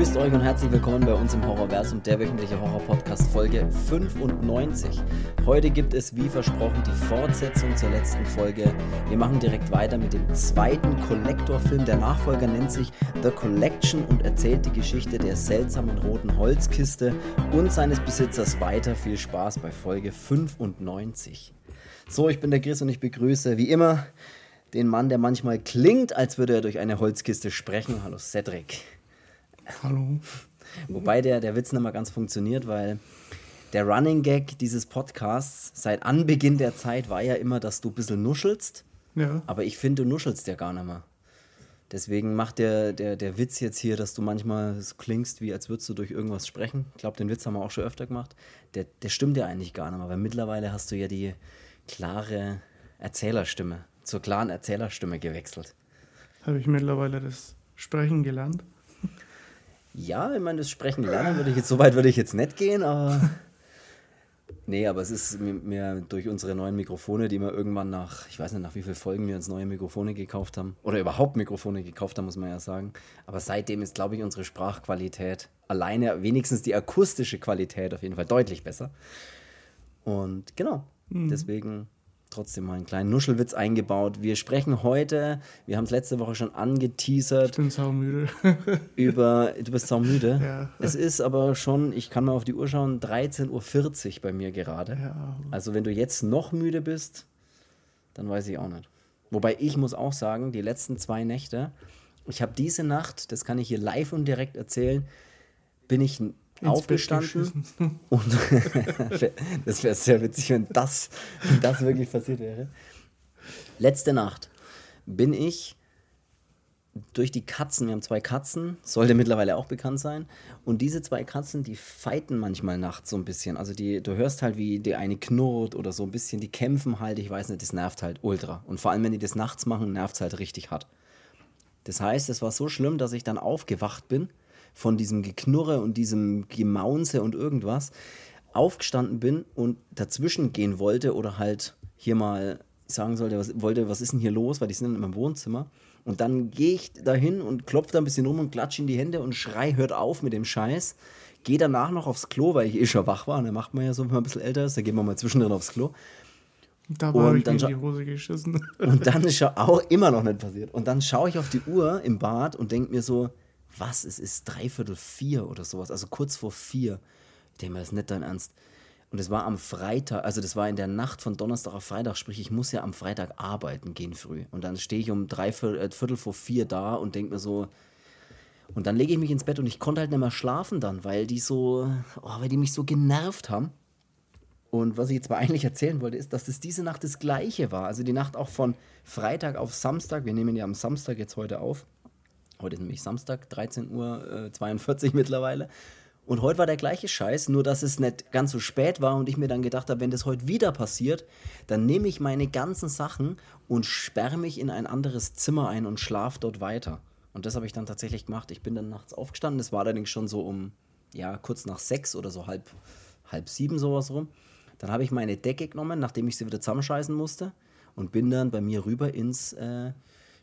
Grüßt euch und herzlich willkommen bei uns im Horrorversum, der wöchentliche Horror-Podcast Folge 95. Heute gibt es, wie versprochen, die Fortsetzung zur letzten Folge. Wir machen direkt weiter mit dem zweiten Collector-Film. Der Nachfolger nennt sich The Collection und erzählt die Geschichte der seltsamen roten Holzkiste und seines Besitzers weiter. Viel Spaß bei Folge 95. So, ich bin der Chris und ich begrüße wie immer den Mann, der manchmal klingt, als würde er durch eine Holzkiste sprechen. Hallo Cedric. Hallo. Wobei der, der Witz nicht mal ganz funktioniert, weil der Running Gag dieses Podcasts seit Anbeginn der Zeit war ja immer, dass du ein bisschen nuschelst. Ja. Aber ich finde, du nuschelst ja gar nicht mehr. Deswegen macht der, der, der Witz jetzt hier, dass du manchmal so klingst, wie als würdest du durch irgendwas sprechen. Ich glaube, den Witz haben wir auch schon öfter gemacht. Der, der stimmt ja eigentlich gar nicht mehr, weil mittlerweile hast du ja die klare Erzählerstimme, zur klaren Erzählerstimme gewechselt. Habe ich mittlerweile das Sprechen gelernt? Ja, ich meine, das Sprechen lernen würde ich jetzt, so weit würde ich jetzt nicht gehen, aber. Nee, aber es ist mir, durch unsere neuen Mikrofone, die wir irgendwann nach, ich weiß nicht, nach wie vielen Folgen wir uns neue Mikrofone gekauft haben, oder überhaupt Mikrofone gekauft haben, muss man ja sagen. Aber seitdem ist, glaube ich, unsere Sprachqualität alleine, wenigstens die akustische Qualität auf jeden Fall deutlich besser. Und genau, deswegen trotzdem mal einen kleinen Nuschelwitz eingebaut. Wir sprechen heute, wir haben es letzte Woche schon angeteasert, Ich bin saumüde. über, du bist saumüde. Ja. Es ist aber schon, ich kann mal auf die Uhr schauen, 13.40 Uhr bei mir gerade. ja. Also wenn du jetzt noch müde bist, dann weiß ich auch nicht. Wobei ich muss auch sagen, die letzten zwei Nächte, ich habe diese Nacht, das kann ich hier live und direkt erzählen, bin ich Ins aufgestanden und das wäre sehr witzig, wenn das, wenn das wirklich passiert wäre. Letzte Nacht bin ich durch die Katzen, wir haben zwei Katzen, sollte mittlerweile auch bekannt sein. Und diese zwei Katzen, die fighten manchmal nachts so ein bisschen. Also die, du hörst halt, wie die eine knurrt oder so ein bisschen, die kämpfen halt, ich weiß nicht, das nervt halt ultra. Und vor allem, wenn die das nachts machen, nervt es halt richtig hart. Das heißt, es war so schlimm, dass ich dann aufgewacht bin von diesem Geknurre und diesem Gemaunze und irgendwas, aufgestanden bin und dazwischen gehen wollte oder halt hier mal sagen sollte, was, wollte, was ist denn hier los, weil die sind dann in meinem Wohnzimmer. Und dann gehe ich dahin und klopfe da ein bisschen rum und klatsche in die Hände und schrei, hört auf mit dem Scheiß. Gehe danach noch aufs Klo, weil ich eh schon wach war. Und dann macht man ja so, wenn man ein bisschen älter ist, da geht man mal zwischendrin aufs Klo. Da Und habe ich dann in die Hose geschissen. Und dann ist ja auch immer noch nicht passiert. Und dann schaue ich auf die Uhr im Bad und denke mir so, was, es ist dreiviertel vier oder sowas, also kurz vor vier. Ich denke mir, das ist nicht dein Ernst. Und es war am Freitag, also das war in der Nacht von Donnerstag auf Freitag, sprich, ich muss ja am Freitag arbeiten gehen früh. Und dann stehe ich um dreiviertel äh, Viertel vor vier da und denke mir so, und dann lege ich mich ins Bett und ich konnte halt nicht mehr schlafen dann, weil die so, oh, weil die mich so genervt haben. Und was ich jetzt mal eigentlich erzählen wollte, ist, dass das diese Nacht das gleiche war. Also die Nacht auch von Freitag auf Samstag. Wir nehmen ja am Samstag jetzt heute auf. Heute ist nämlich Samstag, 13 Uhr äh, 42 mittlerweile. Und heute war der gleiche Scheiß, nur dass es nicht ganz so spät war und ich mir dann gedacht habe, wenn das heute wieder passiert, dann nehme ich meine ganzen Sachen und sperre mich in ein anderes Zimmer ein und schlafe dort weiter. Und das habe ich dann tatsächlich gemacht. Ich bin dann nachts aufgestanden. Es war allerdings schon so um, ja, kurz nach sechs oder so halb, halb sieben sowas rum. Dann habe ich meine Decke genommen, nachdem ich sie wieder zusammenscheißen musste und bin dann bei mir rüber ins äh,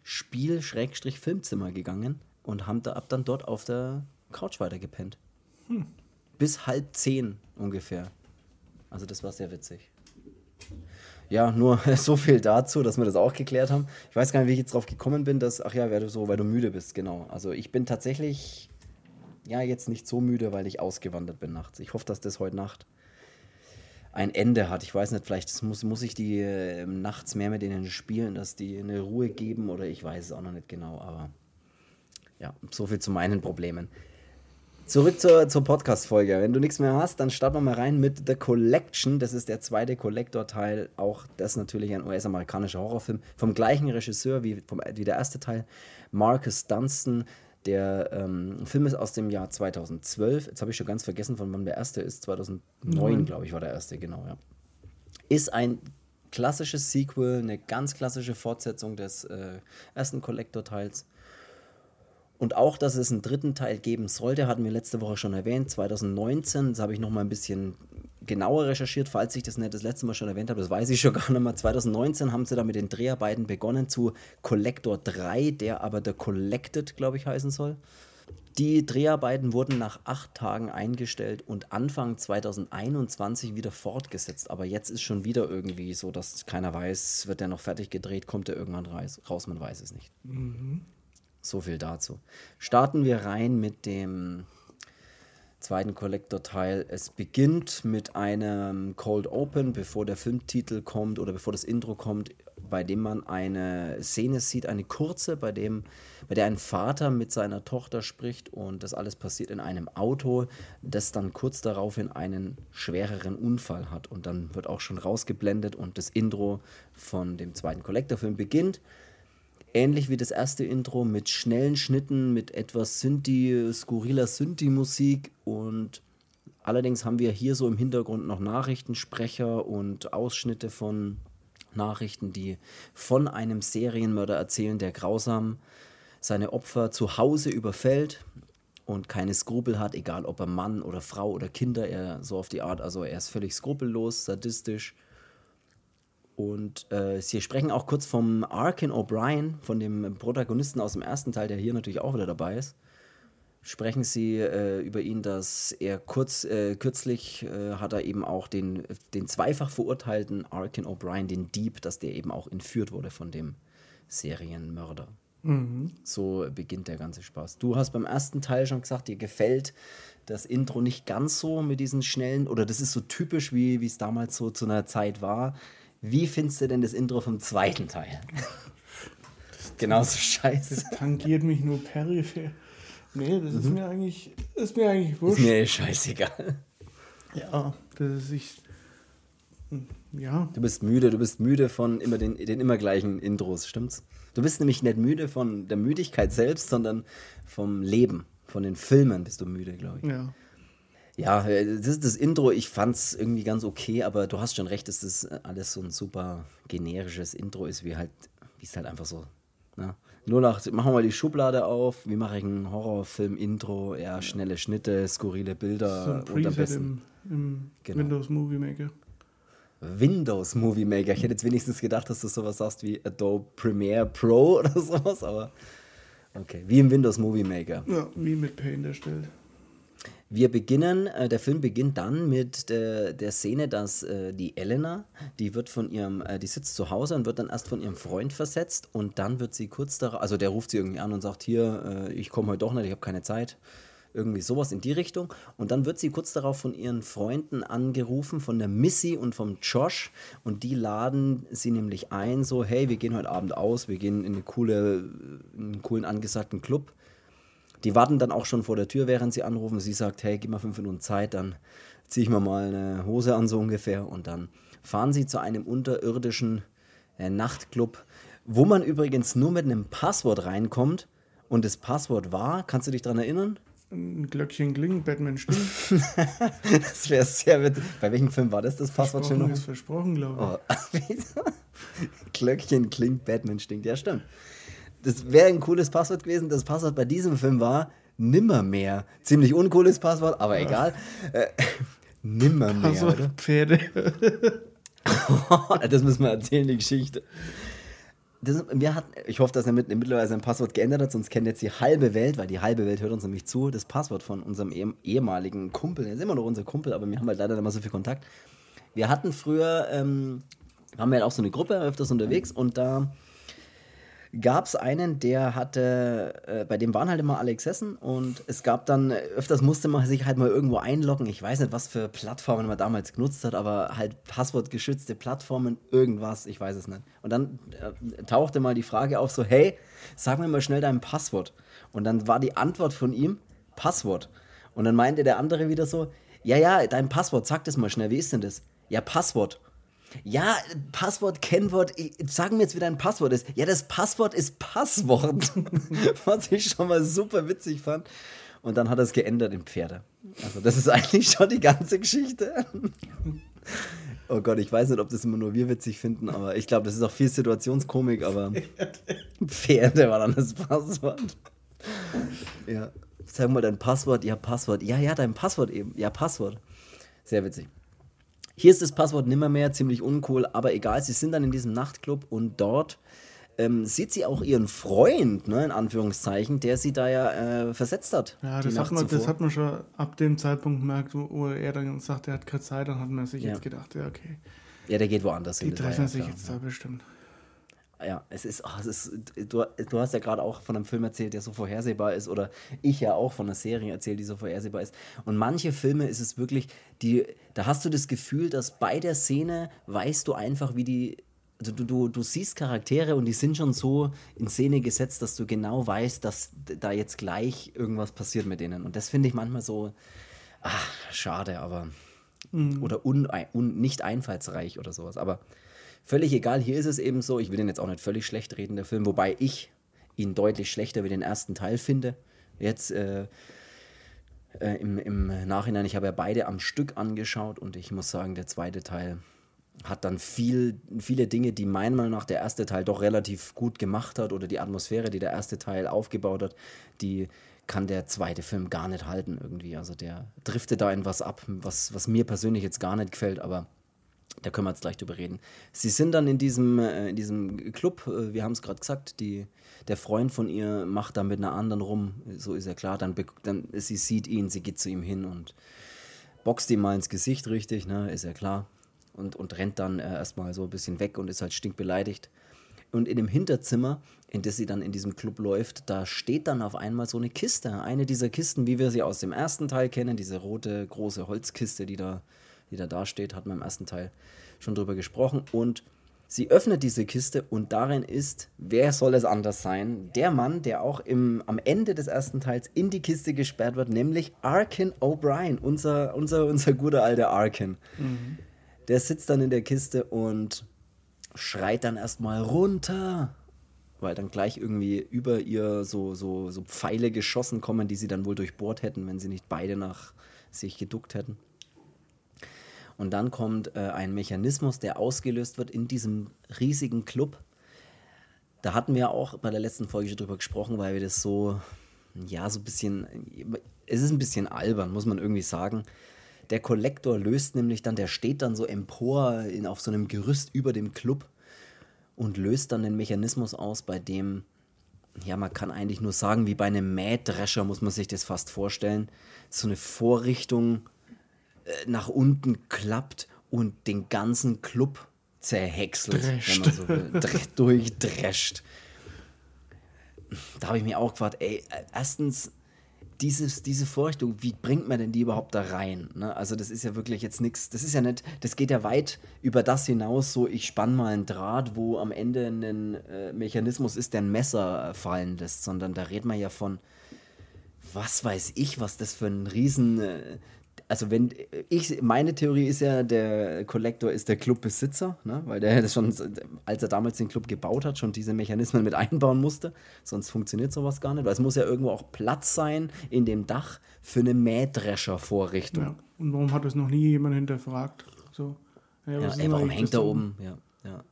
Spiel-Filmzimmer gegangen und habe da, hab dann dort auf der Couch weitergepennt. Bis halb zehn ungefähr. Also das war sehr witzig. Ja, nur so viel dazu, dass wir das auch geklärt haben. Ich weiß gar nicht, wie ich jetzt drauf gekommen bin, dass, ach ja, weil du so, weil du müde bist, genau. Also ich bin tatsächlich, ja, jetzt nicht so müde, weil ich ausgewandert bin nachts. Ich hoffe, dass das heute Nacht ein Ende hat. Ich weiß nicht, vielleicht muss, muss ich die äh, nachts mehr mit denen spielen, dass die eine Ruhe geben oder ich weiß es auch noch nicht genau, aber ja, so viel zu meinen Problemen. Zurück zur, zur Podcast-Folge. Wenn du nichts mehr hast, dann starten wir mal rein mit The Collection. Das ist der zweite Collector-Teil. Auch das natürlich ein US-amerikanischer Horrorfilm. Vom gleichen Regisseur wie, vom, wie der erste Teil. Marcus Dunstan. Der ähm, Film ist aus dem Jahr 2012. Jetzt habe ich schon ganz vergessen, von wann der erste ist. 2009, Neun. glaube ich, war der erste, genau, ja. Ist ein klassisches Sequel, eine ganz klassische Fortsetzung des äh, ersten Collector-Teils. Und auch, dass es einen dritten Teil geben sollte, hatten wir letzte Woche schon erwähnt, 2019. Das habe ich noch mal ein bisschen genauer recherchiert, falls ich das nicht das letzte Mal schon erwähnt habe. Das weiß ich schon gar nicht mehr. 2019 haben sie da mit den Dreharbeiten begonnen zu Collector 3, der aber der Collected, glaube ich, heißen soll. Die Dreharbeiten wurden nach acht Tagen eingestellt und Anfang 2021 wieder fortgesetzt. Aber jetzt ist schon wieder irgendwie so, dass keiner weiß, wird der noch fertig gedreht, kommt er irgendwann raus, man weiß es nicht. Mhm. So viel dazu. Starten wir rein mit dem zweiten Collector-Teil. Es beginnt mit einem Cold Open, bevor der Filmtitel kommt oder bevor das Intro kommt, bei dem man eine Szene sieht, eine kurze, bei, dem, bei der ein Vater mit seiner Tochter spricht und das alles passiert in einem Auto, das dann kurz daraufhin einen schwereren Unfall hat. Und dann wird auch schon rausgeblendet und das Intro von dem zweiten Collector-Film beginnt ähnlich wie das erste Intro mit schnellen Schnitten, mit etwas Synthi, skurriler Synthi-Musik. Und allerdings haben wir hier so im Hintergrund noch Nachrichtensprecher und Ausschnitte von Nachrichten, die von einem Serienmörder erzählen, der grausam seine Opfer zu Hause überfällt und keine Skrupel hat, egal ob er Mann oder Frau oder Kinder, er so auf die Art, also er ist völlig skrupellos, sadistisch und äh, sie sprechen auch kurz vom Arkin O'Brien, von dem Protagonisten aus dem ersten Teil, der hier natürlich auch wieder dabei ist. Sprechen sie äh, über ihn, dass er kurz, äh, kürzlich äh, hat er eben auch den, den zweifach verurteilten Arkin O'Brien, den Dieb, dass der eben auch entführt wurde von dem Serienmörder. Mhm. So beginnt der ganze Spaß. Du hast beim ersten Teil schon gesagt, dir gefällt das Intro nicht ganz so mit diesen schnellen, oder das ist so typisch, wie es damals so zu einer Zeit war wie findest du denn das Intro vom zweiten Teil? Genauso scheiße. Das tangiert mich nur peripher. Nee, das mhm. ist mir eigentlich, ist mir eigentlich wurscht. Ist mir scheißegal. Ja, das ist ich. Hm, ja. Du bist müde, du bist müde von immer den, den immer gleichen Intros, stimmt's? Du bist nämlich nicht müde von der Müdigkeit selbst, sondern vom Leben, von den Filmen bist du müde, glaube ich. Ja. Ja, äh, das ist das Intro. Ich fand es irgendwie ganz okay, aber du hast schon recht, dass das alles so ein super generisches Intro ist, wie halt, wie es halt einfach so. Ne? Nur nach, machen wir mal die Schublade auf, wie mache ich ein Horrorfilm-Intro, ja, schnelle Schnitte, skurrile Bilder so ein Preset im, im genau. Windows Movie Maker. Windows Movie Maker. Ich hätte jetzt wenigstens gedacht, dass du sowas sagst wie Adobe Premiere Pro oder sowas, aber okay, wie im Windows Movie Maker. Ja, wie mit Paint erstellt. Wir beginnen, äh, der Film beginnt dann mit der, der Szene, dass äh, die Elena, die wird von ihrem, äh, die sitzt zu Hause und wird dann erst von ihrem Freund versetzt und dann wird sie kurz darauf, also der ruft sie irgendwie an und sagt, hier, äh, ich komme heute doch nicht, ich habe keine Zeit. Irgendwie sowas in die Richtung. Und dann wird sie kurz darauf von ihren Freunden angerufen, von der Missy und vom Josh. Und die laden sie nämlich ein, so, hey, wir gehen heute Abend aus, wir gehen in, eine coole, in einen coolen angesagten Club die warten dann auch schon vor der Tür, während sie anrufen. Sie sagt, hey, gib mal fünf Minuten Zeit, dann ziehe ich mir mal eine Hose an, so ungefähr. Und dann fahren sie zu einem unterirdischen äh, Nachtclub, wo man übrigens nur mit einem Passwort reinkommt. Und das Passwort war, kannst du dich daran erinnern? Ein Glöckchen klingt, Batman stimmt. das wäre sehr witzig. Bei welchem Film war das, das Passwort schon noch? ist versprochen, glaube ich. Oh. Glöckchen klingt, Batman stinkt. Ja, stimmt das wäre ein cooles Passwort gewesen. Das Passwort bei diesem Film war Nimmermehr. Ziemlich uncooles Passwort, aber ja. egal. Äh, nimmermehr. Passwort oder? Pferde. das müssen wir erzählen, die Geschichte. Das, wir hatten, ich hoffe, dass er mit, mittlerweile sein Passwort geändert hat, sonst kennt jetzt die halbe Welt, weil die halbe Welt hört uns nämlich zu, das Passwort von unserem eh, ehemaligen Kumpel. Er ist immer noch unser Kumpel, aber wir haben halt leider nicht mehr so viel Kontakt. Wir hatten früher, ähm, haben wir halt auch so eine Gruppe öfters unterwegs und da gab es einen, der hatte, äh, bei dem waren halt immer Alex Hessen und es gab dann, öfters musste man sich halt mal irgendwo einloggen. Ich weiß nicht, was für Plattformen man damals genutzt hat, aber halt passwortgeschützte Plattformen, irgendwas, ich weiß es nicht. Und dann äh, tauchte mal die Frage auf, so, hey, sag mir mal schnell dein Passwort. Und dann war die Antwort von ihm, Passwort. Und dann meinte der andere wieder so, ja, ja, dein Passwort, sag das mal schnell, wie ist denn das? Ja, Passwort. Ja, Passwort, Kennwort, sag mir jetzt, wie dein Passwort ist. Ja, das Passwort ist Passwort. Was ich schon mal super witzig fand. Und dann hat er es geändert in Pferde. Also, das ist eigentlich schon die ganze Geschichte. Oh Gott, ich weiß nicht, ob das immer nur wir witzig finden, aber ich glaube, das ist auch viel Situationskomik, aber Pferde war dann das Passwort. Ja. Sag mal dein Passwort. Ja, Passwort. Ja, ja, dein Passwort eben. Ja, Passwort. Sehr witzig. Hier ist das Passwort nimmermehr, ziemlich uncool, aber egal, sie sind dann in diesem Nachtclub und dort ähm, sieht sie auch ihren Freund, ne, in Anführungszeichen, der sie da ja äh, versetzt hat. Ja, die das hat, man, das hat man schon ab dem Zeitpunkt gemerkt, wo, wo er dann sagt, er hat keine Zeit, dann hat man sich Ja. jetzt gedacht, ja, okay, Ja, der geht woanders die hin. war treffen ja sich klar, jetzt ja. da bestimmt. Ja, es ist, ach, es ist du, du hast ja gerade auch von einem Film erzählt, der so vorhersehbar ist, oder ich ja auch von einer Serie erzählt, die so vorhersehbar ist. Und manche Filme ist es wirklich, die, da hast du das Gefühl, dass bei der Szene weißt du einfach, wie die, du, du, du siehst Charaktere und die sind schon so in Szene gesetzt, dass du genau weißt, dass da jetzt gleich irgendwas passiert mit denen. Und das finde ich manchmal so, ach, schade, aber, oder un, un, nicht einfallsreich oder sowas. Aber völlig egal, hier ist es eben so, ich will den jetzt auch nicht völlig schlecht reden, der Film, wobei ich ihn deutlich schlechter wie den ersten Teil finde. Jetzt äh, äh, im, im Nachhinein, ich habe ja beide am Stück angeschaut und ich muss sagen, der zweite Teil hat dann viel, viele Dinge, die meiner Meinung nach der erste Teil doch relativ gut gemacht hat oder die Atmosphäre, die der erste Teil aufgebaut hat, die kann der zweite Film gar nicht halten irgendwie. Also der driftet da in was ab, was, was mir persönlich jetzt gar nicht gefällt, aber da können wir jetzt gleich drüber reden. Sie sind dann in diesem, äh, in diesem Club, äh, wir haben es gerade gesagt, die, der Freund von ihr macht da mit einer anderen rum, so ist ja klar, dann, dann sie sieht ihn, sie geht zu ihm hin und boxt ihm mal ins Gesicht richtig, ne, ist ja klar. Und, und rennt dann äh, erstmal so ein bisschen weg und ist halt stinkbeleidigt. Und in dem Hinterzimmer, in das sie dann in diesem Club läuft, da steht dann auf einmal so eine Kiste. Eine dieser Kisten, wie wir sie aus dem ersten Teil kennen, diese rote, große Holzkiste, die da, die da dasteht, hat man im ersten Teil schon drüber gesprochen. Und sie öffnet diese Kiste und darin ist, wer soll es anders sein, der Mann, der auch im, am Ende des ersten Teils in die Kiste gesperrt wird, nämlich Arkin O'Brien, unser, unser, unser guter alter Arkin. Der sitzt dann in der Kiste und schreit dann erstmal runter, weil dann gleich irgendwie über ihr so, so, so Pfeile geschossen kommen, die sie dann wohl durchbohrt hätten, wenn sie nicht beide nach sich geduckt hätten. Und dann kommt äh, ein Mechanismus, der ausgelöst wird in diesem riesigen Club. Da hatten wir auch bei der letzten Folge schon drüber gesprochen, weil wir das so, ja, so ein bisschen, es ist ein bisschen albern, muss man irgendwie sagen. Der Kollektor löst nämlich dann, der steht dann so empor in, auf so einem Gerüst über dem Club und löst dann den Mechanismus aus, bei dem, ja, man kann eigentlich nur sagen, wie bei einem Mähdrescher muss man sich das fast vorstellen, so eine Vorrichtung nach unten klappt und den ganzen Club zerhäckselt, wenn man so will, Dre durchdrescht. Da habe ich mir auch gefragt, ey, äh, erstens, dieses, diese Vorrichtung, wie bringt man denn die überhaupt da rein? Ne? Also das ist ja wirklich jetzt nichts, das ist ja nicht, das geht ja weit über das hinaus, so ich spann mal einen Draht, wo am Ende ein äh, Mechanismus ist, der ein Messer äh, fallen lässt, sondern da redet man ja von, was weiß ich, was das für ein riesen, äh, also wenn ich, meine Theorie ist ja, der Kollektor ist der Clubbesitzer, ne? weil der das schon, als er damals den Club gebaut hat, schon diese Mechanismen mit einbauen musste, sonst funktioniert sowas gar nicht, weil es muss ja irgendwo auch Platz sein in dem Dach für eine Mähdrescher-Vorrichtung. Ja. Und warum hat es noch nie jemand hinterfragt? So, ja, Ja, ey, warum hängt das da oben? Ja, ja.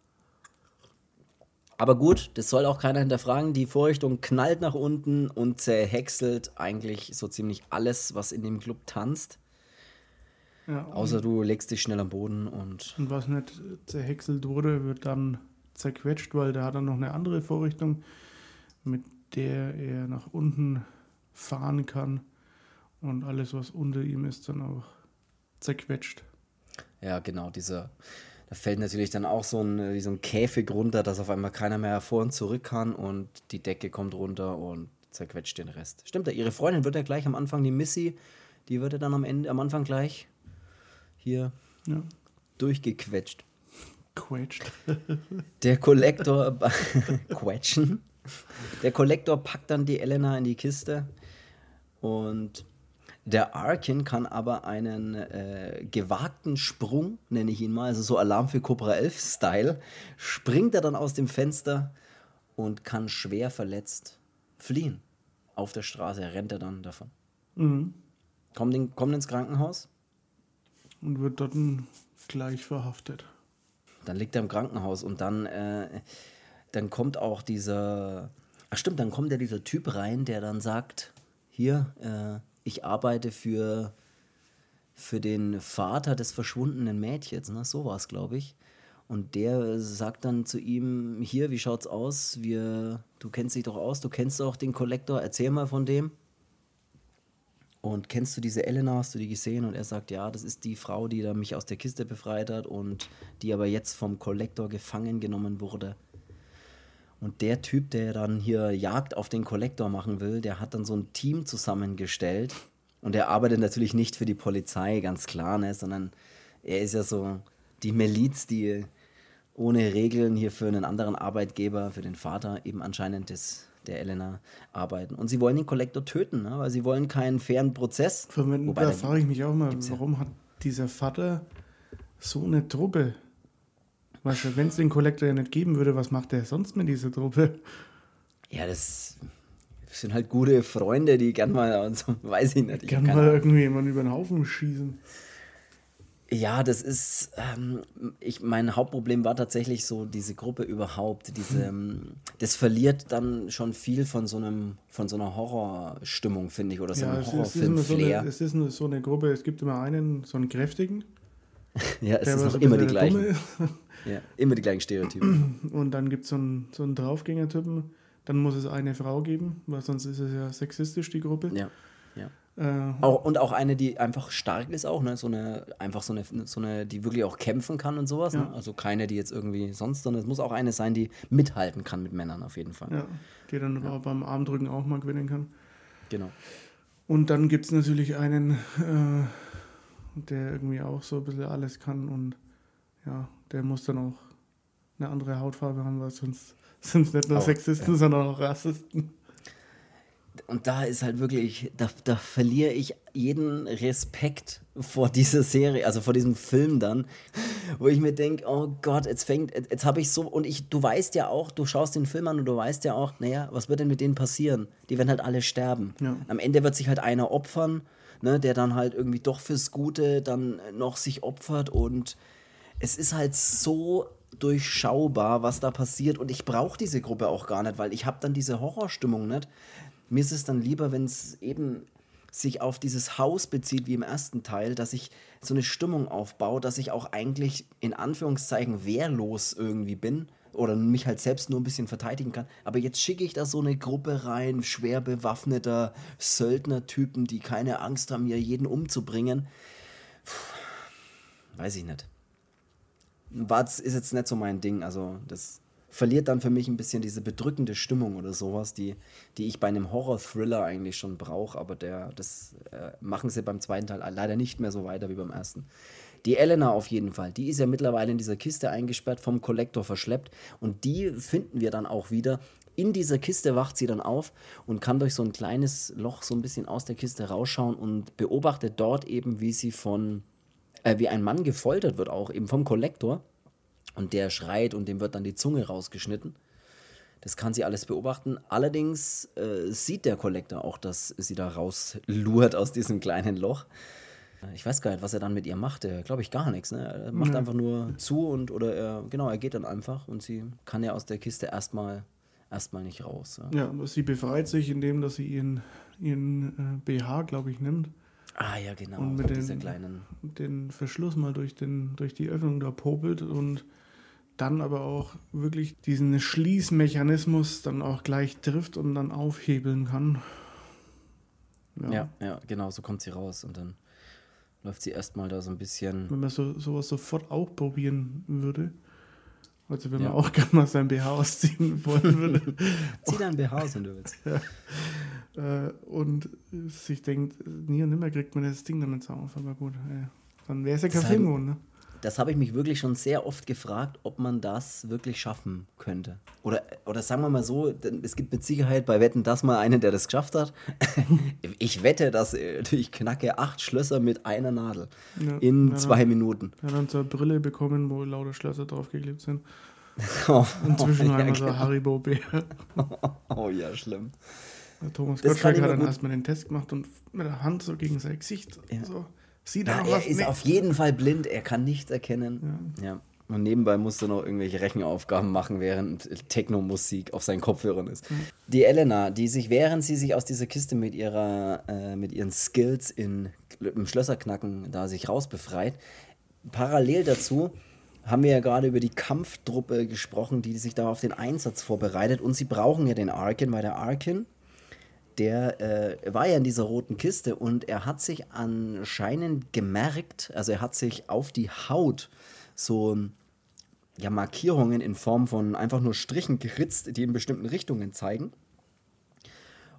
Aber gut, das soll auch keiner hinterfragen. Die Vorrichtung knallt nach unten und zerhäckselt eigentlich so ziemlich alles, was in dem Club tanzt. Ja, Außer du legst dich schnell am Boden und. und was nicht zerhäckselt wurde, wird dann zerquetscht, weil der hat dann noch eine andere Vorrichtung, mit der er nach unten fahren kann. Und alles, was unter ihm ist, dann auch zerquetscht. Ja, genau, dieser. Da fällt natürlich dann auch so ein, so ein Käfig runter, dass auf einmal keiner mehr vor und zurück kann und die Decke kommt runter und zerquetscht den Rest. Stimmt ja, ihre Freundin wird ja gleich am Anfang, die Missy, die wird ja dann am Ende, am Anfang gleich hier Ja, durchgequetscht. quetscht. Der Kollektor quetschen. Der Kollektor packt dann die Elena in die Kiste und der Arkin kann aber einen äh, gewagten Sprung, nenne ich ihn mal, also so Alarm für Cobra 11 Style, springt er dann aus dem Fenster und kann schwer verletzt fliehen. Auf der Straße rennt er dann davon. Mhm. Kommt, in, kommt ins Krankenhaus, Und wird dort gleich verhaftet. Dann liegt er im Krankenhaus und dann, äh, dann kommt auch dieser, ach stimmt, dann kommt ja dieser Typ rein, der dann sagt, hier, äh, ich arbeite für, für den Vater des verschwundenen Mädchens, ne? so war es, glaube ich. Und der sagt dann zu ihm: Hier, wie schaut's aus? Wir, du kennst dich doch aus, du kennst auch den Kollektor, erzähl mal von dem. Und kennst du diese Elena, hast du die gesehen? Und er sagt, ja, das ist die Frau, die da mich aus der Kiste befreit hat und die aber jetzt vom Kollektor gefangen genommen wurde. Und der Typ, der dann hier Jagd auf den Kollektor machen will, der hat dann so ein Team zusammengestellt. Und er arbeitet natürlich nicht für die Polizei, ganz klar, ne, sondern er ist ja so die Miliz, die ohne Regeln hier für einen anderen Arbeitgeber, für den Vater eben anscheinend des, der Elena arbeiten. Und sie wollen den Kollektor töten, ne? weil sie wollen keinen fairen Prozess. Wenn, da frage ich mich auch mal, warum ja. hat dieser Vater so eine Truppe? Weißt du, wenn es den Kollektor ja nicht geben würde, was macht er sonst mit dieser Truppe? Ja, das sind halt gute Freunde, die gern mal, so, weiß ich nicht. Ich gern mal irgendwie jemanden über den Haufen schießen. Ja, das ist, ähm, ich, mein Hauptproblem war tatsächlich so diese Gruppe überhaupt. Diese, ähm, das verliert dann schon viel von so einem, von so einer Horrorstimmung, finde ich, oder so ja, einem Horrorfilm-Flair. So es ist nur so eine Gruppe, es gibt immer einen, so einen kräftigen. ja, es sind immer die gleichen. ja, immer die gleichen Stereotypen. Und dann gibt so es so einen Draufgänger-Typen. Dann muss es eine Frau geben, weil sonst ist es ja sexistisch, die Gruppe. Ja, ja. Äh, auch, und auch eine, die einfach stark ist, auch, ne? So eine, einfach so eine, so eine, die wirklich auch kämpfen kann und sowas. Ne? Ja. Ne? Also keine, die jetzt irgendwie sonst, sondern es muss auch eine sein, die mithalten kann mit Männern auf jeden Fall. Ja, die dann ja. beim Armdrücken auch mal gewinnen kann. Genau. Und dann gibt es natürlich einen, äh, der irgendwie auch so ein bisschen alles kann und ja, der muss dann auch eine andere Hautfarbe haben, weil sonst sind es nicht nur auch, Sexisten, ja. sondern auch Rassisten und da ist halt wirklich, da, da verliere ich jeden Respekt vor dieser Serie, also vor diesem Film dann, wo ich mir denke, oh Gott, jetzt fängt, jetzt habe ich so, und ich, du weißt ja auch, du schaust den Film an und du weißt ja auch, naja, was wird denn mit denen passieren? Die werden halt alle sterben. Ja. Am Ende wird sich halt einer opfern, ne, der dann halt irgendwie doch fürs Gute dann noch sich opfert und es ist halt so durchschaubar, was da passiert und ich brauche diese Gruppe auch gar nicht, weil ich habe dann diese Horrorstimmung nicht. Mir ist es dann lieber, wenn es eben sich auf dieses Haus bezieht wie im ersten Teil, dass ich so eine Stimmung aufbaue, dass ich auch eigentlich in Anführungszeichen wehrlos irgendwie bin oder mich halt selbst nur ein bisschen verteidigen kann. Aber jetzt schicke ich da so eine Gruppe rein, schwer bewaffneter Söldnertypen, die keine Angst haben, mir jeden umzubringen. Puh, weiß ich nicht. War, ist jetzt nicht so mein Ding. Also das verliert dann für mich ein bisschen diese bedrückende Stimmung oder sowas, die, die ich bei einem Horror-Thriller eigentlich schon brauche, aber der, das äh, machen sie beim zweiten Teil leider nicht mehr so weiter wie beim ersten. Die Elena auf jeden Fall, die ist ja mittlerweile in dieser Kiste eingesperrt, vom Kollektor verschleppt und die finden wir dann auch wieder. In dieser Kiste wacht sie dann auf und kann durch so ein kleines Loch so ein bisschen aus der Kiste rausschauen und beobachtet dort eben, wie sie von, äh, wie ein Mann gefoltert wird, auch eben vom Kollektor und der schreit und dem wird dann die Zunge rausgeschnitten. Das kann sie alles beobachten. Allerdings äh, sieht der Kollektor auch, dass sie da rauslurt aus diesem kleinen Loch. Ich weiß gar nicht, was er dann mit ihr macht. Er glaube ich gar nichts. Ne? Er macht ja. einfach nur zu und oder er, genau, er geht dann einfach und sie kann ja aus der Kiste erstmal erstmal nicht raus. Ja. ja, sie befreit sich, indem dass sie ihren, ihren äh, BH, glaube ich, nimmt. Ah ja, genau. Und mit den, kleinen den Verschluss mal durch, den, durch die Öffnung da popelt und dann aber auch wirklich diesen Schließmechanismus dann auch gleich trifft und dann aufhebeln kann. Ja, ja, ja genau, so kommt sie raus und dann läuft sie erstmal da so ein bisschen. Wenn man so, sowas sofort auch probieren würde. Also wenn ja. man auch gerne mal sein BH ausziehen wollen würde. Zieh dein BH aus, wenn du willst. Ja. Äh, und sich denkt, nie und nimmer kriegt man das Ding dann nicht auf, aber gut, ey. dann wäre es ja kein Film, ne? Das habe ich mich wirklich schon sehr oft gefragt, ob man das wirklich schaffen könnte. Oder, oder sagen wir mal so, es gibt mit Sicherheit bei Wetten das mal einen, der das geschafft hat. ich wette, dass äh, ich knacke acht Schlösser mit einer Nadel ja, in ja, zwei Minuten. Er hat dann so eine Brille bekommen, wo lauter Schlösser draufgeklebt sind. Oh, Inzwischen oh, ja, einmal so genau. Haribo-Bär. oh ja, schlimm. Thomas Gottschalk hat dann erstmal den Test gemacht und mit der Hand so gegen sein Gesicht. So. Sieht ja, er ist auf jeden Fall blind, er kann nichts erkennen. Ja. ja. Und nebenbei musste noch irgendwelche Rechenaufgaben machen, während Techno-Musik auf seinen Kopfhörern ist. Mhm. Die Elena, die sich, während sie sich aus dieser Kiste mit, ihrer, äh, mit ihren Skills in, im Schlösserknacken da sich rausbefreit, parallel dazu haben wir ja gerade über die Kampftruppe gesprochen, die sich da auf den Einsatz vorbereitet. Und sie brauchen ja den Arkin, weil der Arkin, der äh, war ja in dieser roten Kiste und er hat sich anscheinend gemerkt, also er hat sich auf die Haut so ja, Markierungen in Form von einfach nur Strichen geritzt, die in bestimmten Richtungen zeigen.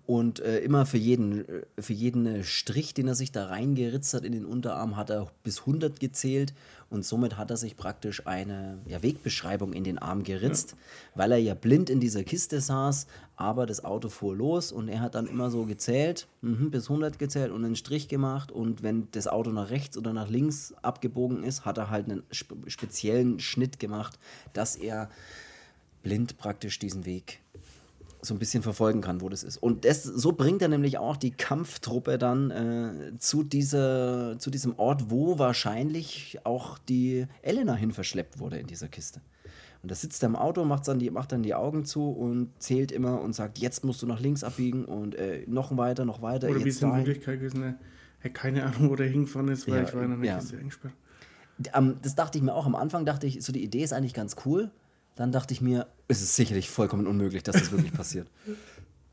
Und äh, immer für jeden, äh, für jeden äh, Strich, den er sich da reingeritzt hat in den Unterarm, hat er bis 100 gezählt. Und somit hat er sich praktisch eine ja, Wegbeschreibung in den Arm geritzt, ja. weil er ja blind in dieser Kiste saß. Aber das Auto fuhr los und er hat dann immer so gezählt, mh, bis 100 gezählt und einen Strich gemacht. Und wenn das Auto nach rechts oder nach links abgebogen ist, hat er halt einen spe speziellen Schnitt gemacht, dass er blind praktisch diesen Weg so ein bisschen verfolgen kann, wo das ist. Und das, so bringt er nämlich auch die Kampftruppe dann äh, zu, dieser, zu diesem Ort, wo wahrscheinlich auch die Elena hin verschleppt wurde in dieser Kiste. Und da sitzt er im Auto, macht dann, die, macht dann die Augen zu und zählt immer und sagt, jetzt musst du nach links abbiegen und äh, noch weiter, noch weiter. Oder wie es in Wirklichkeit gewesen ne? keine Ahnung, wo der hingefahren ist, weil Ja, ich war in einer ja. Kiste eingesperrt. Ähm, das dachte ich mir auch am Anfang, dachte ich, so die Idee ist eigentlich ganz cool. Dann dachte ich mir, es ist sicherlich vollkommen unmöglich, dass das wirklich passiert.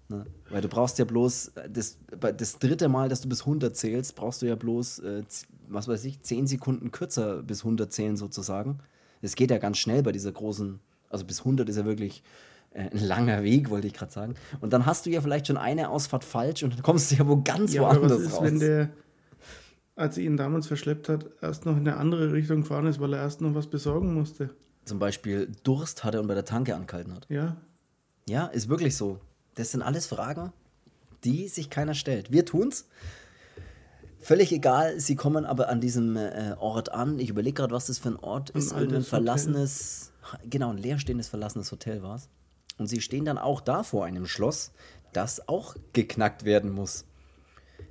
Ne? Weil du brauchst ja bloß, das, das dritte Mal, dass du bis 100 zählst, brauchst du ja bloß, äh, was weiß ich, 10 Sekunden kürzer bis 100 zählen sozusagen. Es geht ja ganz schnell bei dieser großen, also bis 100 ist ja wirklich äh, ein langer Weg, wollte ich gerade sagen. Und dann hast du ja vielleicht schon eine Ausfahrt falsch und dann kommst du ja wo ganz Ja, aber was woanders ist, raus. wenn der, als sie ihn damals verschleppt hat, erst noch in eine andere Richtung gefahren ist, weil er erst noch was besorgen musste? Zum Beispiel Durst hatte und bei der Tanke angehalten hat. Ja, Ja, ist wirklich so. Das sind alles Fragen, die sich keiner stellt. Wir tun's. Völlig egal, sie kommen aber an diesem äh, Ort an. Ich überlege gerade, was das für ein Ort ist. altes Irgendein Hotel. verlassenes, genau, ein leerstehendes, verlassenes Hotel war es. Und sie stehen dann auch da vor einem Schloss, das auch geknackt werden muss.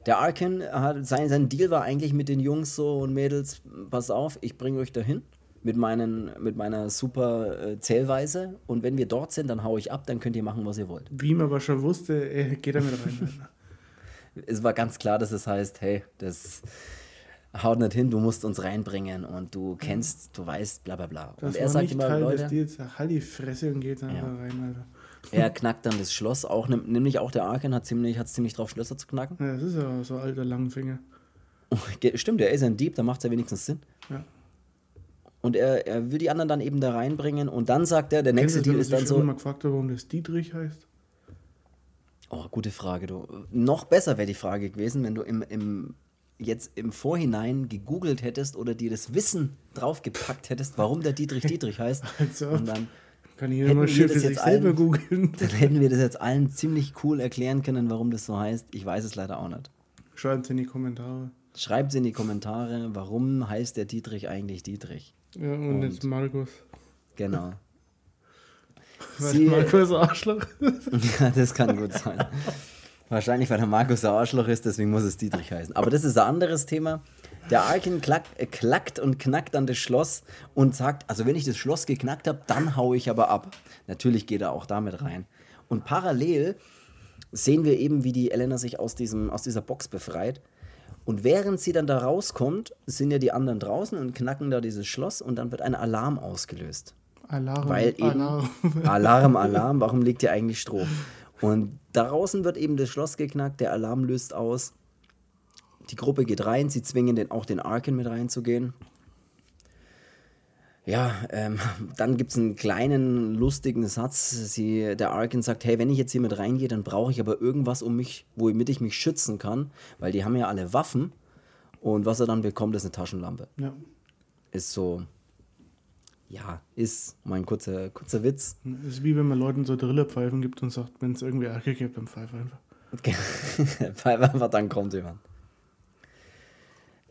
Der Arkin, hat, sein, sein Deal war eigentlich mit den Jungs so und Mädels, pass auf, ich bringe euch dahin mit, meinen, mit meiner super äh, Zählweise und wenn wir dort sind, dann hau ich ab, dann könnt ihr machen, was ihr wollt. wie man aber schon wusste, er geht da mit rein. Es war ganz klar, dass es heißt, hey, das haut nicht hin, du musst uns reinbringen und du kennst, du weißt, bla bla bla. Das und er sagt immer, Teil Leute. Halt die Fresse und geht einfach Ja. rein, Alter. er knackt dann das Schloss, auch nämlich auch der Arkin hat ziemlich, hat ziemlich drauf, Schlösser zu knacken. Ja, das ist ja so ein alter Langfinger. Ge- Stimmt, er ist ein Dieb, da macht es ja wenigstens Sinn. Ja. Und er, er will die anderen dann eben da reinbringen und dann sagt er, der nächste Kennst du, Deal ist dann ich so, mal gefragt warum das Dietrich heißt? oh, gute Frage, du. Noch besser wäre die Frage gewesen, wenn du im, im, jetzt im Vorhinein gegoogelt hättest oder dir das Wissen draufgepackt hättest, warum der Dietrich Dietrich heißt. Also, Und dann, kann ich hätten mal wir schön für sich jetzt selber allen- googeln. dann hätten wir das jetzt allen ziemlich cool erklären können, warum das so heißt. Ich weiß es leider auch nicht. Schreibt in die Kommentare. Schreibt in die Kommentare, warum heißt der Dietrich eigentlich Dietrich? Ja, und, Und- jetzt Markus. Genau. Weil Sie- Markus Arschloch. Ja, das kann gut sein. Wahrscheinlich, weil der Markus der Arschloch ist, deswegen muss es Dietrich heißen. Aber das ist ein anderes Thema. Der Arkin klack, äh, klackt und knackt an das Schloss und sagt, also wenn ich das Schloss geknackt habe, dann hau ich aber ab. Natürlich geht er auch damit rein. Und parallel sehen wir eben, wie die Elena sich aus, diesem, aus dieser Box befreit. Und während sie dann da rauskommt, sind ja die anderen draußen und knacken da dieses Schloss und dann wird ein Alarm ausgelöst. Alarm. Weil eben Alarm. Alarm, Alarm, warum liegt hier eigentlich Strom? Und draußen wird eben das Schloss geknackt, der Alarm löst aus. Die Gruppe geht rein, sie zwingen den, auch den Arkin mit reinzugehen. Ja, ähm, dann gibt es einen kleinen lustigen Satz. Sie, der Arkin sagt, hey, wenn ich jetzt hier mit reingehe, dann brauche ich aber irgendwas, um mich, womit ich mich schützen kann, weil die haben ja alle Waffen. Und was er dann bekommt, ist eine Taschenlampe Ja. ist so, ja, ist mein kurzer, kurzer Witz. Ist wie wenn man Leuten so Drillerpfeifen gibt und sagt, wenn es irgendwie Ärger gibt, dann pfeife einfach. Weil einfach dann kommt jemand.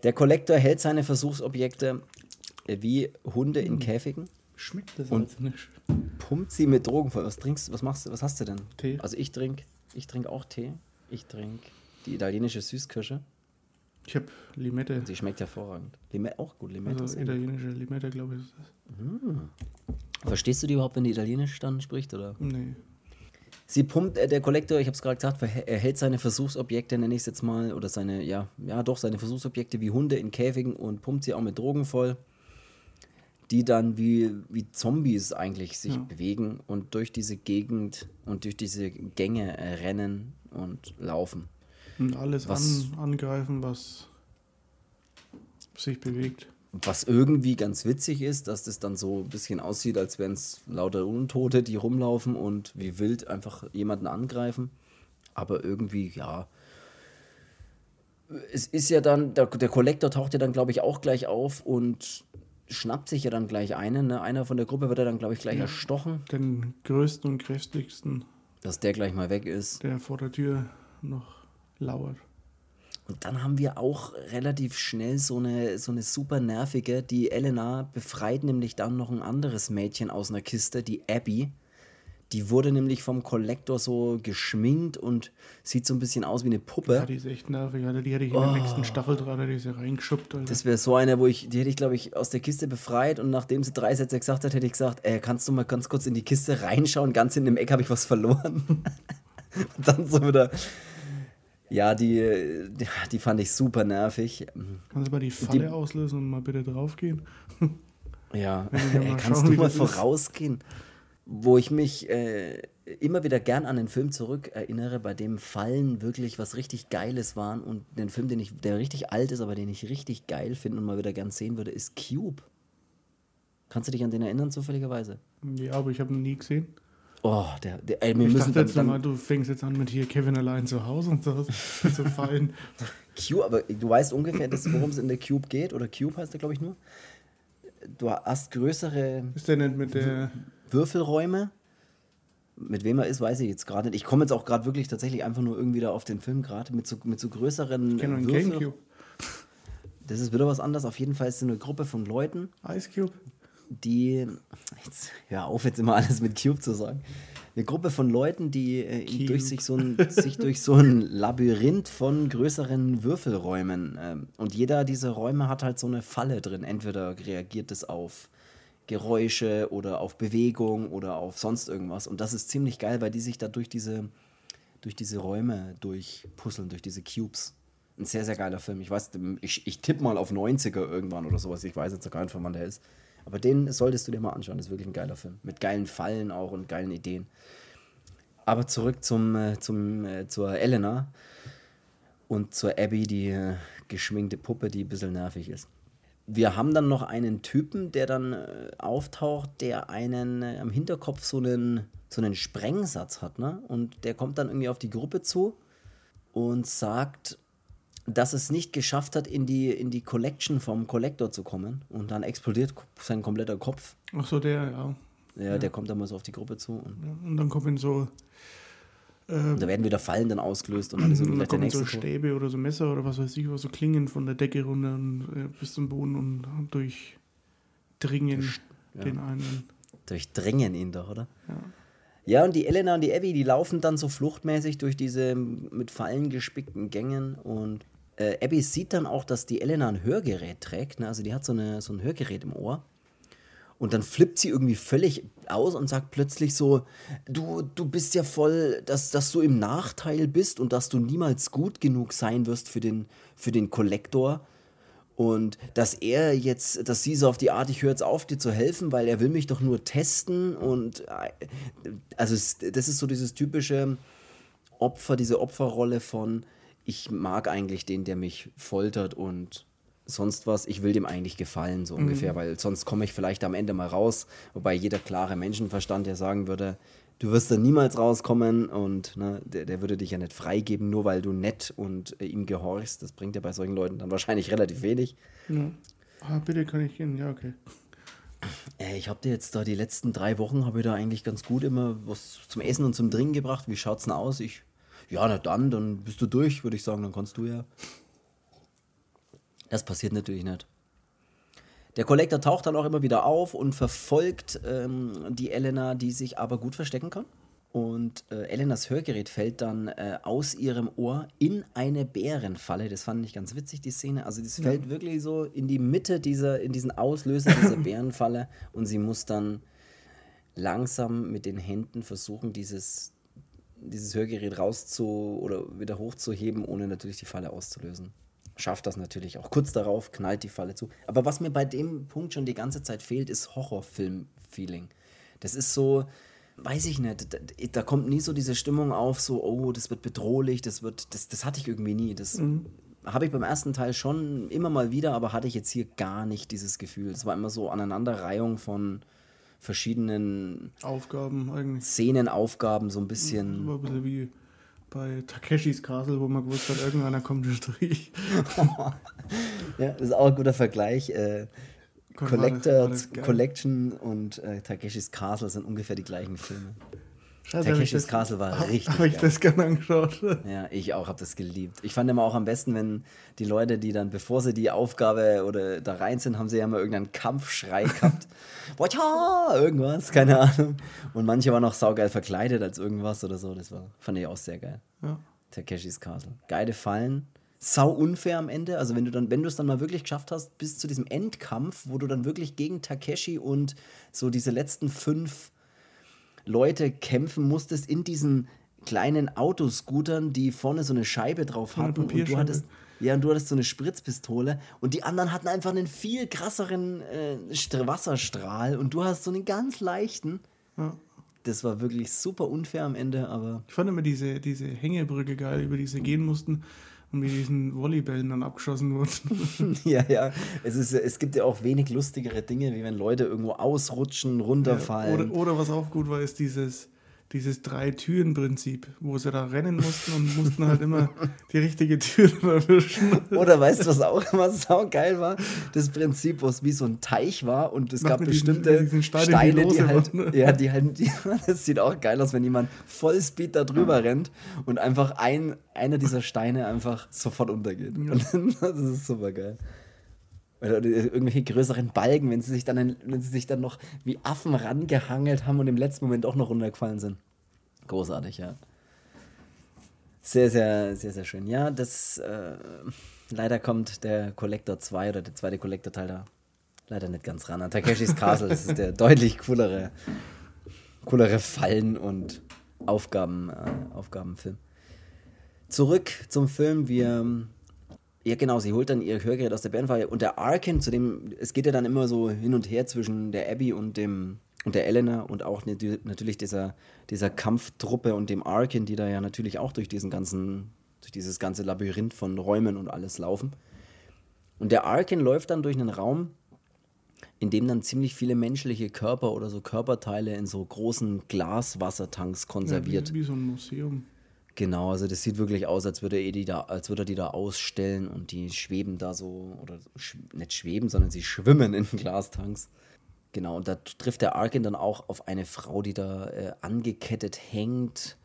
Der Kollektor hält seine Versuchsobjekte wie Hunde in Käfigen, Schmeckt das Und- also nicht? pumpt sie mit Drogen voll. Was trinkst du? Was machst du? Was hast du denn? Tee. Also ich trinke, ich trinke auch Tee. Ich trinke die italienische Süßkirsche. Ich habe Limette. Sie schmeckt hervorragend. Limette auch gut. Limette Also italienische Limette, glaube ich, ist das. Verstehst du die überhaupt, wenn die Italienisch dann spricht oder? Nee. Sie pumpt, äh, der Kollektor, ich habe es gerade gesagt, er hält seine Versuchsobjekte, nenne ich es jetzt mal, oder seine, ja, ja doch, seine Versuchsobjekte wie Hunde in Käfigen und pumpt sie auch mit Drogen voll. Die dann wie, wie Zombies eigentlich sich Ja. bewegen und durch diese Gegend und durch diese Gänge äh, rennen und laufen. Und alles Was- an, angreifen, was sich bewegt. Was irgendwie ganz witzig ist, dass das dann so ein bisschen aussieht, als wären es lauter Untote, die rumlaufen und wie wild einfach jemanden angreifen. Aber irgendwie, ja. Es ist ja dann, der, der Kollektor taucht ja dann, glaube ich, auch gleich auf und schnappt sich ja dann gleich einen. Ne? Einer von der Gruppe wird ja dann, glaube ich, gleich erstochen, Den größten und kräftigsten, dass der gleich mal weg ist. der vor der Tür noch lauert. Und dann haben wir auch relativ schnell so eine, so eine super nervige, die Elena befreit nämlich dann noch ein anderes Mädchen aus einer Kiste, die Abby. Die wurde nämlich vom Kollektor so geschminkt und sieht so ein bisschen aus wie eine Puppe. Ja, die ist echt nervig, Alter. Die hätte ich in den nächsten Stacheldraht, hätte ich sie reingeschubbt, Alter. Oh. Das wäre so eine, wo ich, die hätte ich, glaube ich, aus der Kiste befreit und nachdem sie drei Sätze gesagt hat, hätte ich gesagt, äh, kannst du mal ganz kurz in die Kiste reinschauen? Ganz in dem Eck habe ich was verloren. und dann so wieder. Ja, die, die, die fand ich super nervig. Kannst du mal die Falle auslösen und mal bitte draufgehen? Ja, Wenn wir Ey, kannst schauen, du mal das ist. Wo ich mich äh, immer wieder gern an den Film zurück erinnere, bei dem Fallen wirklich was richtig Geiles waren und den Film, den ich, der richtig alt ist, aber den ich richtig geil finde und mal wieder gern sehen würde, ist Cube. Kannst du dich an den erinnern, zufälligerweise? Ja, aber ich habe ihn nie gesehen. Oh, der, der ey, wir Ich müssen dachte dann, jetzt mal, dann du fängst jetzt an mit hier Kevin allein zu Hause und so zu fallen. Cube, aber du weißt ungefähr, worum es in der Cube geht, oder Cube heißt der, glaube ich, nur. Du hast größere Ist der nicht mit der. Würfelräume. Mit wem er ist, weiß ich jetzt gerade nicht. Ich komme jetzt auch gerade wirklich tatsächlich einfach nur irgendwie da auf den Film gerade mit so, mit so größeren Ich kenne äh, einen Gamecube. Das ist wieder was anderes. Auf jeden Fall ist es eine Gruppe von Leuten, Ice Cube. die. Jetzt hör auf, jetzt immer alles mit Cube zu sagen. Eine Gruppe von Leuten, die äh, durch sich, so ein, sich durch so ein Labyrinth von größeren Würfelräumen. Ähm, und jeder dieser Räume hat halt so eine Falle drin. Entweder reagiert es auf Geräusche oder auf Bewegung oder auf sonst irgendwas. Und das ist ziemlich geil, weil die sich da durch diese, durch diese Räume durchpuzzeln, durch diese Cubes. Ein sehr, sehr geiler Film. Ich weiß, ich, ich tippe mal auf 90er irgendwann oder sowas. Ich weiß jetzt gar nicht, von wann der ist. Aber den solltest du dir mal anschauen. Das ist wirklich ein geiler Film. Mit geilen Fallen auch und geilen Ideen. Aber zurück zum, äh, zum, äh, zur Elena und zur Abby, die äh, geschminkte Puppe, die ein bisschen nervig ist. Wir haben dann noch einen Typen, der dann äh, auftaucht, der einen äh, am Hinterkopf so einen, so einen Sprengsatz hat. Ne? Und der kommt dann irgendwie auf die Gruppe zu und sagt, dass es nicht geschafft hat, in die, in die Collection vom Collector zu kommen. Und dann explodiert sein kompletter Kopf. Ach so, der, ja. Ja, Der kommt dann mal so auf die Gruppe zu. Und, ja. Und dann kommen so. Äh, und da werden wieder Fallen dann ausgelöst und dann ist und irgendwie dann kommen so. Stäbe oder so Messer oder was weiß ich, was so Klingen von der Decke runter und, äh, bis zum Boden und durchdringen ja. den einen. Durchdrängen ihn doch, oder? Ja. Ja, und die Elena und die Abby, die laufen dann so fluchtmäßig durch diese mit Fallen gespickten Gängen und äh, Abby sieht dann auch, dass die Elena ein Hörgerät trägt, ne? also die hat so, eine, so ein Hörgerät im Ohr und dann flippt sie irgendwie völlig aus und sagt plötzlich so, du, du bist ja voll, dass, dass du im Nachteil bist und dass du niemals gut genug sein wirst für den, für den Kollektor. Und dass er jetzt, dass sie so auf die Art, ich höre jetzt auf, dir zu helfen, weil er will mich doch nur testen. Und also das ist so dieses typische Opfer, diese Opferrolle von, ich mag eigentlich den, der mich foltert und sonst was, ich will dem eigentlich gefallen, so ungefähr, weil sonst komme ich vielleicht am Ende mal raus, wobei jeder klare Menschenverstand ja sagen würde, du wirst da niemals rauskommen und ne, der, der würde dich ja nicht freigeben, nur weil du nett und äh, ihm gehorchst. Das bringt ja bei solchen Leuten dann wahrscheinlich relativ wenig. ja. Ah, bitte kann ich gehen. Ja, okay. Äh, ich habe dir jetzt da die letzten drei Wochen, habe ich da eigentlich ganz gut immer was zum Essen und zum Trinken gebracht. Wie schaut's denn aus? Ich, ja, na dann, dann bist du durch, würde ich sagen, dann kannst du ja. Das passiert natürlich nicht. Der Kollektor taucht dann auch immer wieder auf und verfolgt ähm, die Elena, die sich aber gut verstecken kann. Und äh, Elenas Hörgerät fällt dann äh, aus ihrem Ohr in eine Bärenfalle. Das fand ich ganz witzig, die Szene. Also das fällt wirklich so in die Mitte dieser, in diesen Auslöser dieser Bärenfalle und sie muss dann langsam mit den Händen versuchen, dieses, dieses Hörgerät rauszu oder wieder hochzuheben, ohne natürlich die Falle auszulösen. Schafft das natürlich auch. Kurz darauf knallt die Falle zu. Aber was mir bei dem Punkt schon die ganze Zeit fehlt, ist Horrorfilm-Feeling. Das ist so, weiß ich nicht, da, da, kommt nie so diese Stimmung auf, so, oh, das wird bedrohlich, das wird, das, das hatte ich irgendwie nie. Das mhm. habe ich beim ersten Teil schon immer mal wieder, aber hatte ich jetzt hier gar nicht dieses Gefühl. Es war immer so Aneinanderreihung von verschiedenen Aufgaben eigentlich. Szenenaufgaben, so ein bisschen. So ein bisschen wie bei Takeshis Castle, wo man gewusst hat, irgendeiner kommt durch Strich. ja, das ist auch ein guter Vergleich. Äh, Collector, Collection und äh, Takeshis Castle sind ungefähr die gleichen Filme. Scheiße, Takeshis Castle war hab, richtig. Habe ich das gerne angeschaut. Ja, ich auch, habe das geliebt. Ich fand immer auch am besten, wenn die Leute, die dann, bevor sie die Aufgabe oder da rein sind, haben sie ja immer irgendeinen Kampfschrei gehabt. Boah, irgendwas, keine Ahnung. Und manche waren auch saugeil verkleidet als irgendwas oder so. Das war, fand ich auch sehr geil. Ja. Takeshis Castle. Geile Fallen sau unfair am Ende. Also wenn du dann, wenn du es dann mal wirklich geschafft hast, bis zu diesem Endkampf, wo du dann wirklich gegen Takeshi und so diese letzten fünf Leute kämpfen musstest in diesen kleinen Autoscootern, die vorne so eine Scheibe drauf hatten und du hattest ja und du hattest so eine Spritzpistole und die anderen hatten einfach einen viel krasseren äh, Wasserstrahl und du hast so einen ganz leichten. Ja. Das war wirklich super unfair am Ende, aber ich fand immer diese diese Hängebrücke geil, über die sie gehen mussten und mit diesen Volleybällen dann abgeschossen wurden. ja, ja. Es, ist, es gibt ja auch wenig lustigere Dinge, wie wenn Leute irgendwo ausrutschen, runterfallen. Ja, oder, oder was auch gut war, ist dieses dieses Drei-Türen-Prinzip, wo sie da rennen mussten und mussten halt immer die richtige Tür erwischen. Oder weißt du, was auch immer so geil war? Das Prinzip, wo es wie so ein Teich war und es Mach gab bestimmte diesen, Steine, Steine, die, die halt, waren, ne? ja, die halt, die, das sieht auch geil aus, wenn jemand Vollspeed da drüber rennt und einfach ein, einer dieser Steine einfach sofort untergeht. Ja. das ist super geil oder irgendwelche größeren Balken, wenn sie sich dann, wenn sie sich dann noch wie Affen rangehangelt haben und im letzten Moment auch noch runtergefallen sind. Großartig, ja. Sehr, sehr, sehr, sehr schön. Ja, das äh, leider kommt der Collector 2 oder der zweite Collector-Teil da leider nicht ganz ran. An Takeshis Castle, das ist der deutlich coolere, coolere Fallen- und Aufgaben, äh, Aufgabenfilm. Zurück zum Film. Wir ja, genau, sie holt dann ihr Hörgerät aus der Bärenfalle und der Arkin, zu dem, es geht ja dann immer so hin und her zwischen der Abby und dem und der Elena und auch natürlich dieser, dieser Kampftruppe und dem Arkin, die da ja natürlich auch durch diesen ganzen, durch dieses ganze Labyrinth von Räumen und alles laufen. Und der Arkin läuft dann durch einen Raum, in dem dann ziemlich viele menschliche Körper oder so Körperteile in so großen Glaswassertanks konserviert. Ja, wie, wie so ein Museum. Genau, also das sieht wirklich aus, als würde er die da, als würde er die da ausstellen und die schweben da so, oder sch nicht schweben, sondern sie schwimmen in Glastanks. Genau, und da trifft der Arkin dann auch auf eine Frau, die da äh, angekettet hängt.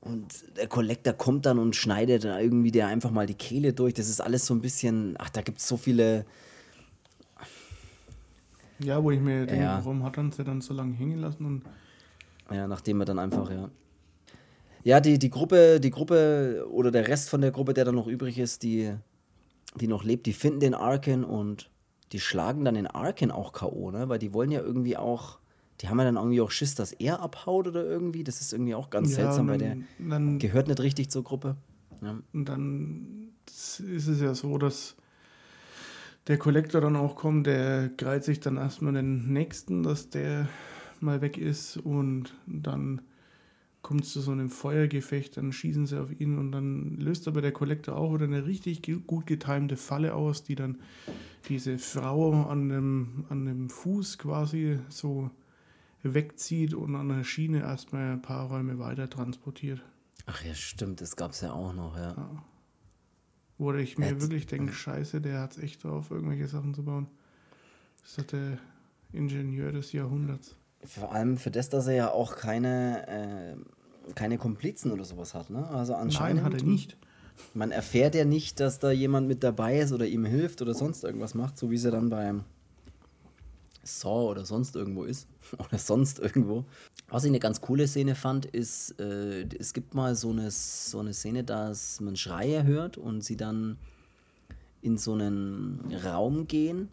Und der Kollektor kommt dann und schneidet dann irgendwie der einfach mal die Kehle durch. Das ist alles so ein bisschen, ach, da gibt es so viele. Ja, wo ich mir denke, ja. warum hat er sie dann so lange hängen lassen? Und ja, nachdem er dann einfach, ja. Ja, die, die Gruppe, die Gruppe oder der Rest von der Gruppe, der dann noch übrig ist, die, die noch lebt, die finden den Arken und die schlagen dann den Arken auch K.O., ne? Weil die wollen ja irgendwie auch, die haben ja dann irgendwie auch Schiss, dass er abhaut oder irgendwie. Das ist irgendwie auch ganz ja, seltsam, weil der dann, gehört nicht richtig zur Gruppe. Ja. Und dann ist es ja so, dass der Kollektor dann auch kommt, der greift sich dann erstmal den nächsten, dass der mal weg ist und dann kommt es zu so einem Feuergefecht, dann schießen sie auf ihn und dann löst aber der Kollektor auch wieder eine richtig gut getimte Falle aus, die dann diese Frau an dem, an dem Fuß quasi so wegzieht und an der Schiene erstmal ein paar Räume weiter transportiert. Ach ja, stimmt, das gab es ja auch noch, ja. ja. Wo ich mir Jetzt, wirklich denke, scheiße, der hat es echt drauf, irgendwelche Sachen zu bauen. Das ist der Ingenieur des Jahrhunderts. Vor allem für das, dass er ja auch keine, äh, keine Komplizen oder sowas hat. Ne? Also anscheinend. Nein, hat er nicht. Man erfährt ja nicht, dass da jemand mit dabei ist oder ihm hilft oder sonst irgendwas macht, so wie sie dann beim Saw oder sonst irgendwo ist. oder sonst irgendwo. Was ich eine ganz coole Szene fand, ist, äh, es gibt mal so eine, so eine Szene, dass man Schreie hört und sie dann in so einen Raum gehen,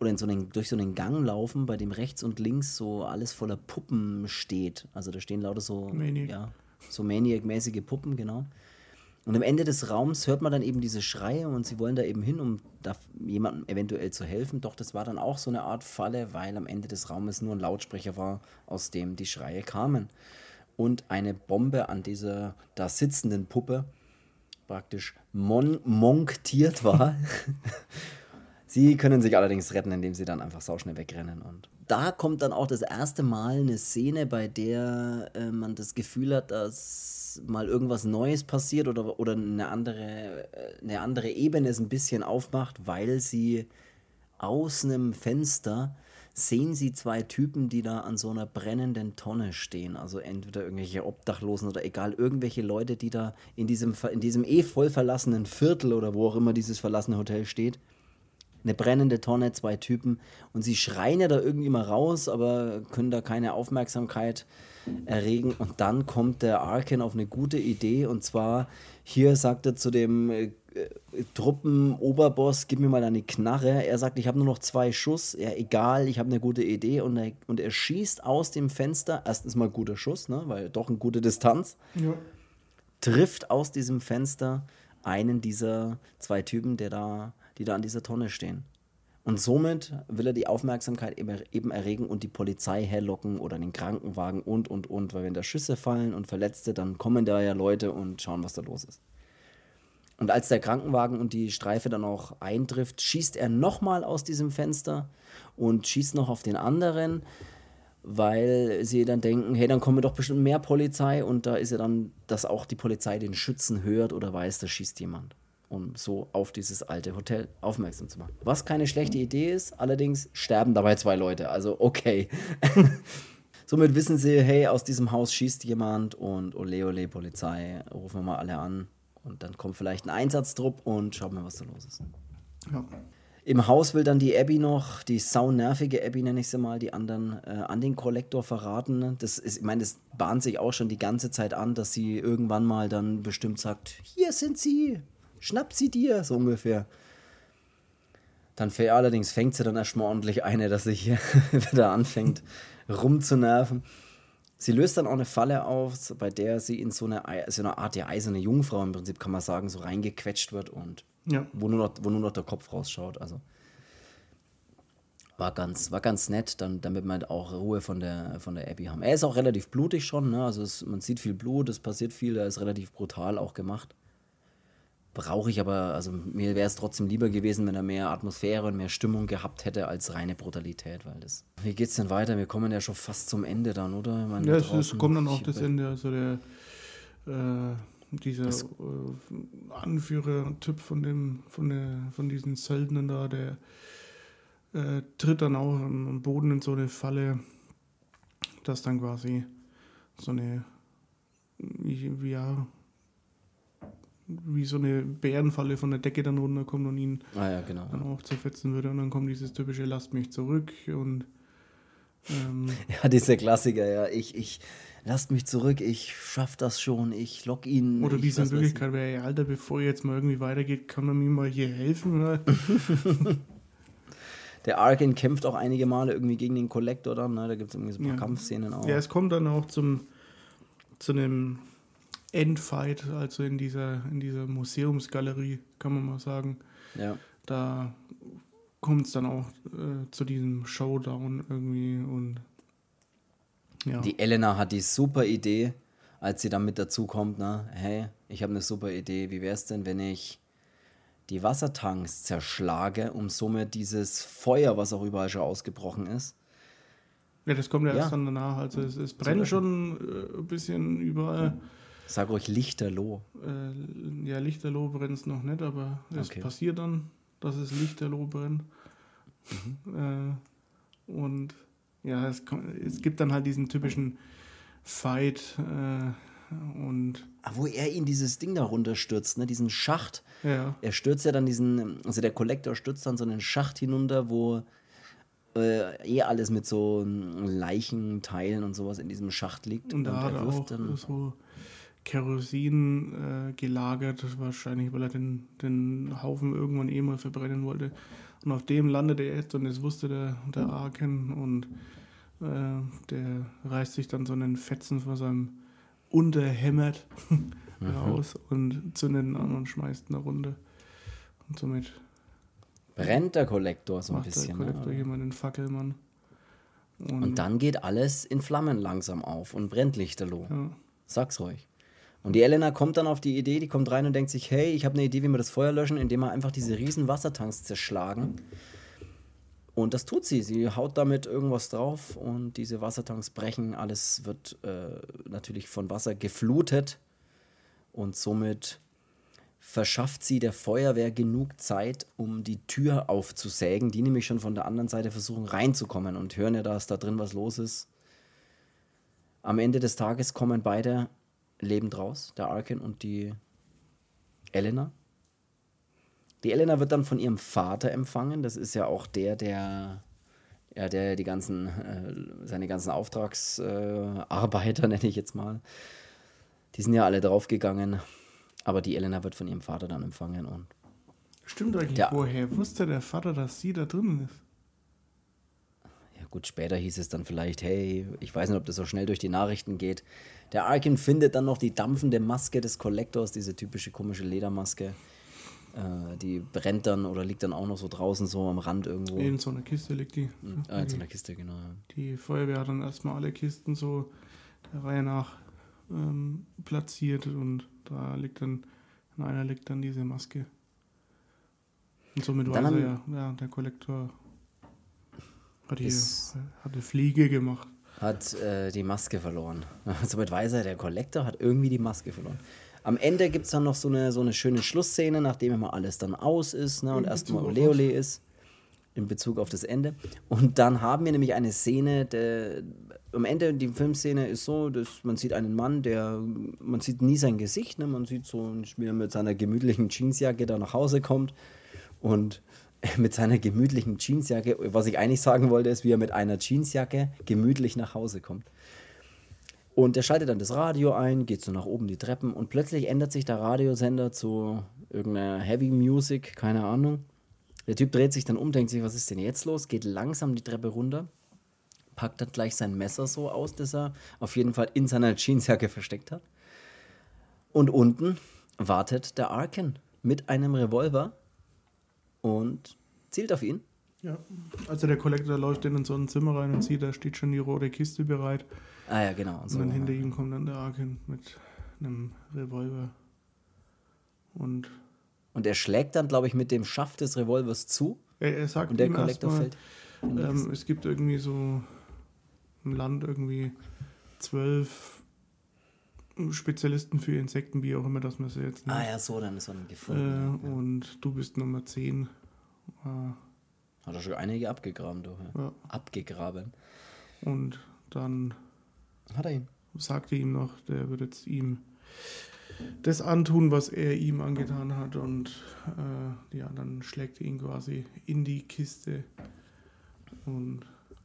oder in so einen, durch so einen Gang laufen, bei dem rechts und links so alles voller Puppen steht. Also da stehen lauter so, Maniac. ja, so Maniac-mäßige Puppen, genau. Und am Ende des Raums hört man dann eben diese Schreie und sie wollen da eben hin, um da jemandem eventuell zu helfen. Doch das war dann auch so eine Art Falle, weil am Ende des Raumes nur ein Lautsprecher war, aus dem die Schreie kamen. Und eine Bombe an dieser da sitzenden Puppe praktisch mon monktiert war. sie können sich allerdings retten, indem sie dann einfach sauschnell wegrennen. Und da kommt dann auch das erste Mal eine Szene, bei der äh, man das Gefühl hat, dass mal irgendwas Neues passiert oder, oder eine, andere, äh, eine andere Ebene es ein bisschen aufmacht, weil sie aus einem Fenster sehen sie zwei Typen, die da an so einer brennenden Tonne stehen. Also entweder irgendwelche Obdachlosen oder egal, irgendwelche Leute, die da in diesem, in diesem eh voll verlassenen Viertel oder wo auch immer dieses verlassene Hotel steht, eine brennende Tonne, zwei Typen und sie schreien ja da irgendwie mal raus, aber können da keine Aufmerksamkeit erregen. Und dann kommt der Arken auf eine gute Idee und zwar hier sagt er zu dem äh, Truppenoberboss, gib mir mal deine Knarre. Er sagt, ich habe nur noch zwei Schuss. Ja, egal, ich habe eine gute Idee. Und er, und er schießt aus dem Fenster. Erstens mal guter Schuss, ne? weil doch eine gute Distanz. Ja. Trifft aus diesem Fenster einen dieser zwei Typen, der da die da an dieser Tonne stehen. Und somit will er die Aufmerksamkeit eben erregen und die Polizei herlocken oder den Krankenwagen und, und, und. Weil wenn da Schüsse fallen und Verletzte, dann kommen da ja Leute und schauen, was da los ist. Und als der Krankenwagen und die Streife dann auch eintrifft, schießt er nochmal aus diesem Fenster und schießt noch auf den anderen, weil sie dann denken, hey, dann kommen doch bestimmt mehr Polizei und da ist ja dann, dass auch die Polizei den Schützen hört oder weiß, da schießt jemand um so auf dieses alte Hotel aufmerksam zu machen. Was keine schlechte Idee ist, allerdings sterben dabei zwei Leute, also okay. Somit wissen sie, hey, aus diesem Haus schießt jemand und ole ole Polizei, rufen wir mal alle an und dann kommt vielleicht ein Einsatztrupp und schauen wir, was da los ist. Ja. Im Haus will dann die Abby noch, die saunervige Abby nenne ich sie mal, die anderen äh, an den Kollektor verraten. Das ist, ich meine, das bahnt sich auch schon die ganze Zeit an, dass sie irgendwann mal dann bestimmt sagt, hier sind sie, schnapp sie dir, so ungefähr. Dann allerdings fängt sie dann erstmal ordentlich eine, dass sie hier wieder anfängt rumzunerven. Sie löst dann auch eine Falle auf, bei der sie in so eine, so eine Art der eiserne Jungfrau im Prinzip, kann man sagen, so reingequetscht wird und ja. wo, nur noch, wo nur noch der Kopf rausschaut. Also war ganz, war ganz nett, dann, damit wir auch Ruhe von der, von der Abby haben. Er ist auch relativ blutig schon, ne? also es, man sieht viel Blut, es passiert viel, er ist relativ brutal auch gemacht brauche ich aber, also mir wäre es trotzdem lieber gewesen, wenn er mehr Atmosphäre und mehr Stimmung gehabt hätte als reine Brutalität, weil das. Wie geht's denn weiter? Wir kommen ja schon fast zum Ende dann, oder? Meine, ja, es, es, kommt dann auch das Ende, also der äh, dieser äh, Anführer-Typ von dem, von der, von diesen Söldnern da, der äh, tritt dann auch am Boden in so eine Falle, dass dann quasi so eine ja, wie so eine Bärenfalle von der Decke dann runterkommt und ihn ah, ja, genau. dann auch zerfetzen würde. Und dann kommt dieses typische Lasst mich zurück und ähm Ja, dieser Klassiker, ja. Ich, ich lasst mich zurück, ich schaff das schon, ich lock ihn. Oder wie es in Wirklichkeit wäre, ja, Alter, bevor ihr jetzt mal irgendwie weitergeht, kann man mir mal hier helfen, oder? Der Arkin kämpft auch einige Male irgendwie gegen den Kollektor dann, ne? Da gibt es irgendwie so ein paar ja. Kampfszenen auch. Ja, es kommt dann auch zum zu einem Endfight, also in dieser, in dieser Museumsgalerie, kann man mal sagen. Ja. Da kommt es dann auch äh, zu diesem Showdown irgendwie und ja. Die Elena hat die super Idee, als sie dann mit dazu kommt, ne? Hey, ich habe eine super Idee. Wie wäre es denn, wenn ich die Wassertanks zerschlage, um somit dieses Feuer, was auch überall schon ausgebrochen ist. Ja, das kommt ja, ja. erst dann danach. Also es, es brennt schon äh, ein bisschen überall. Ja. Sag ruhig Lichterloh. Äh, ja, Lichterloh brennt es noch nicht, aber es okay. passiert dann, dass es Lichterloh brennt. Mhm. Äh, und ja, es, es, gibt dann halt diesen typischen Fight äh, und. Ah, wo er ihn dieses Ding da runterstürzt, ne? diesen Schacht. Ja. Er stürzt ja dann diesen, also der Kollektor stürzt dann so einen Schacht hinunter, wo äh, eh alles mit so Leichenteilen und sowas in diesem Schacht liegt. Und, und da hat er auch dann so Kerosin äh, gelagert, wahrscheinlich, weil er den, den Haufen irgendwann eh mal verbrennen wollte. Und auf dem landet er jetzt und das wusste der, der Arken und äh, der reißt sich dann so einen Fetzen von seinem unterhämmert raus und zündet ihn an und schmeißt eine Runde. Und somit Brennt der Kollektor so ein macht bisschen. der Kollektor ne? jemand den Fackelmann. Und dann geht alles in Flammen langsam auf und brennt lichterloh. Ja. Sag's ruhig. Und die Elena kommt dann auf die Idee, die kommt rein und denkt sich, hey, ich habe eine Idee, wie wir das Feuer löschen, indem wir einfach diese riesen Wassertanks zerschlagen. Und das tut sie. Sie haut damit irgendwas drauf und diese Wassertanks brechen. Alles wird äh, natürlich von Wasser geflutet. Und somit verschafft sie der Feuerwehr genug Zeit, um die Tür aufzusägen, die nämlich schon von der anderen Seite versuchen reinzukommen und hören ja, dass da drin was los ist. Am Ende des Tages kommen beide lebend raus, der Arkin und die Elena. Die Elena wird dann von ihrem Vater empfangen. Das ist ja auch der, der, ja, der die ganzen, äh, seine ganzen Auftragsarbeiter, äh, nenne ich jetzt mal, die sind ja alle draufgegangen. Aber die Elena wird von ihrem Vater dann empfangen und Stimmt eigentlich, woher wusste der Vater, dass sie da drin ist? Gut, später hieß es dann vielleicht, hey, ich weiß nicht, ob das so schnell durch die Nachrichten geht. Der Arkin findet dann noch die dampfende Maske des Collectors, diese typische komische Ledermaske. Äh, die brennt dann oder liegt dann auch noch so draußen so am Rand irgendwo. In so einer Kiste liegt die. Ah, in so einer Kiste, genau. ja. Die Feuerwehr hat dann erstmal alle Kisten so der Reihe nach ähm, platziert und da liegt dann, in einer liegt dann diese Maske. Und somit Dann weiß er ja, ja, der Kollektor hat die, Ist- hat eine Fliege gemacht. Hat äh, die Maske verloren. Somit weiß er, der Collector hat irgendwie die Maske verloren. Am Ende gibt es dann noch so eine, so eine schöne Schlussszene, nachdem immer alles dann aus ist ne, und erstmal Bezug auf Ole Ole ist. In Bezug auf das Ende. Und dann haben wir nämlich eine Szene, der, am Ende, die Filmszene ist so, dass man sieht einen Mann, der, man sieht nie sein Gesicht, ne? man sieht so, wie er mit seiner gemütlichen Jeansjacke da nach Hause kommt und mit seiner gemütlichen Jeansjacke, was ich eigentlich sagen wollte, ist, wie er mit einer Jeansjacke gemütlich nach Hause kommt. Und er schaltet dann das Radio ein, geht so nach oben die Treppen und plötzlich ändert sich der Radiosender zu irgendeiner Heavy Music, keine Ahnung. Der Typ dreht sich dann um, denkt sich, was ist denn jetzt los? Geht langsam die Treppe runter, packt dann gleich sein Messer so aus, das er auf jeden Fall in seiner Jeansjacke versteckt hat. Und unten wartet der Arkin mit einem Revolver und zielt auf ihn. Ja. Also der Kollektor läuft in so ein Zimmer rein und sieht, da steht schon die rote Kiste bereit. Ah ja, genau. Und Und so. dann hinter ihm kommt dann der Arkin mit einem Revolver. Und Und er schlägt dann, glaube ich, mit dem Schaft des Revolvers zu er, er sagt und der ihm Kollektor erstmal, fällt. Ähm, es gibt irgendwie so im Land irgendwie zwölf Spezialisten für Insekten, wie auch immer das man sie jetzt nennt. Ah ja, so, dann ist er dann äh, gefunden. ja. und du bist Nummer 10. Äh, Hat er schon einige abgegraben, du. Ja. Abgegraben. Und dann Hat er ihn. sagte ihm noch, der wird jetzt ihm das antun, was er ihm angetan hat. Und äh, ja, dann schlägt er ihn quasi in die Kiste. Und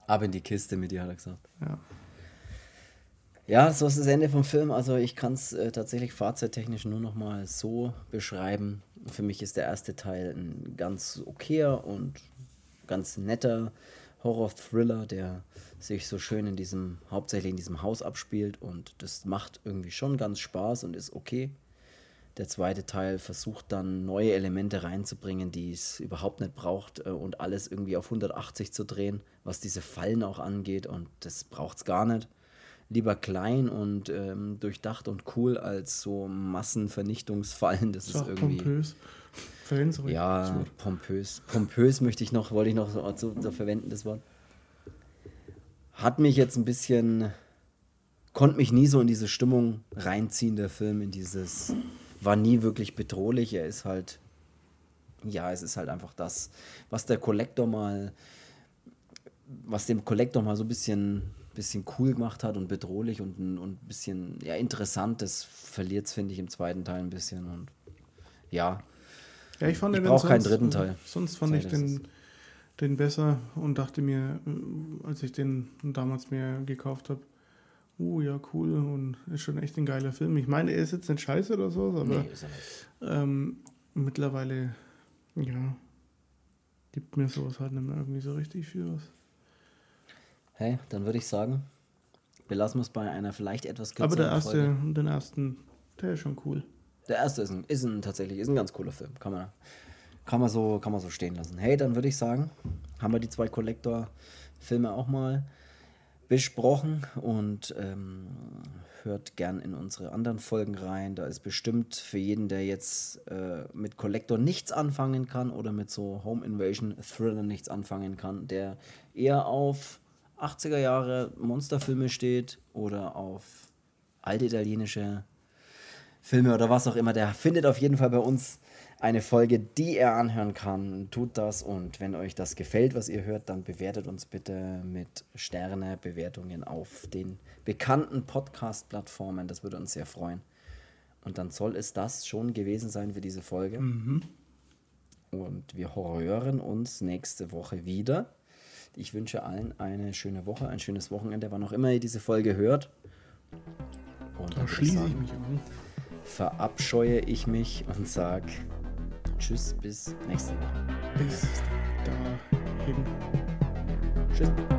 Ab in die Kiste mit dir, hat er gesagt. ja, Ja, so ist das Ende vom Film. Also ich kann es äh, tatsächlich fahrzeittechnisch nur noch mal so beschreiben. Für mich ist der erste Teil ein ganz okayer und ganz netter Horror-Thriller, der sich so schön in diesem, hauptsächlich in diesem Haus abspielt und das macht irgendwie schon ganz Spaß und ist okay. Der zweite Teil versucht dann neue Elemente reinzubringen, die es überhaupt nicht braucht äh, und alles irgendwie auf 180 zu drehen, was diese Fallen auch angeht und das braucht es gar nicht lieber klein und ähm, durchdacht und cool als so Massenvernichtungsfallen. Das ist sag irgendwie. pompös. Das Ja, pompös. Pompös möchte ich noch, wollte ich noch so, so, so verwenden, das Wort. Hat mich jetzt ein bisschen, konnte mich nie so in diese Stimmung reinziehen, der Film, in dieses, war nie wirklich bedrohlich. Er ist halt, ja, es ist halt einfach das, was der Kollektor mal, was dem Kollektor mal so ein bisschen, bisschen cool gemacht hat und bedrohlich und, ein- und bisschen, ja, interessant, das verliert es, finde ich, im zweiten Teil ein bisschen und ja, Ja, ich fand Ich den brauch keinen sonst- dritten Teil. Sonst fand Sei ich den, den besser und dachte mir, als ich den damals mir gekauft habe, uh ja, cool und ist schon echt ein geiler Film. Ich meine, er ist jetzt nicht scheiße oder so, aber nee, ähm, mittlerweile, ja, gibt mir sowas halt nicht mehr irgendwie so richtig viel was. Hey, dann würde ich sagen, Belassen wir es bei einer vielleicht etwas Aber kürzeren der erste, Folge. den ersten, der ist schon cool. Der erste ist ein, ist ein tatsächlich ist ein ganz cooler Film. Kann man, kann man, so, kann man so stehen lassen. Hey, dann würde ich sagen, haben wir die zwei Collector-Filme auch mal besprochen und ähm, hört gern in unsere anderen Folgen rein. Da ist bestimmt für jeden, der jetzt äh, mit Collector nichts anfangen kann oder mit so Home Invasion Thriller nichts anfangen kann, der eher auf 80er Jahre Monsterfilme steht oder auf alte italienische Filme oder was auch immer, der findet auf jeden Fall bei uns eine Folge, die er anhören kann. Tut das und wenn euch das gefällt, was ihr hört, dann bewertet uns bitte mit Sterne-Bewertungen auf den bekannten Podcast-Plattformen. Das würde uns sehr freuen. Und dann soll es das schon gewesen sein für diese Folge. Und wir hören uns nächste Woche wieder. Ich wünsche allen eine schöne Woche, ein schönes Wochenende, wann auch immer ihr diese Folge hört. Und Da schließe ich sagen, mich an. verabscheue ich mich und sage Tschüss, bis nächste Woche. Bis dahin. Tschüss.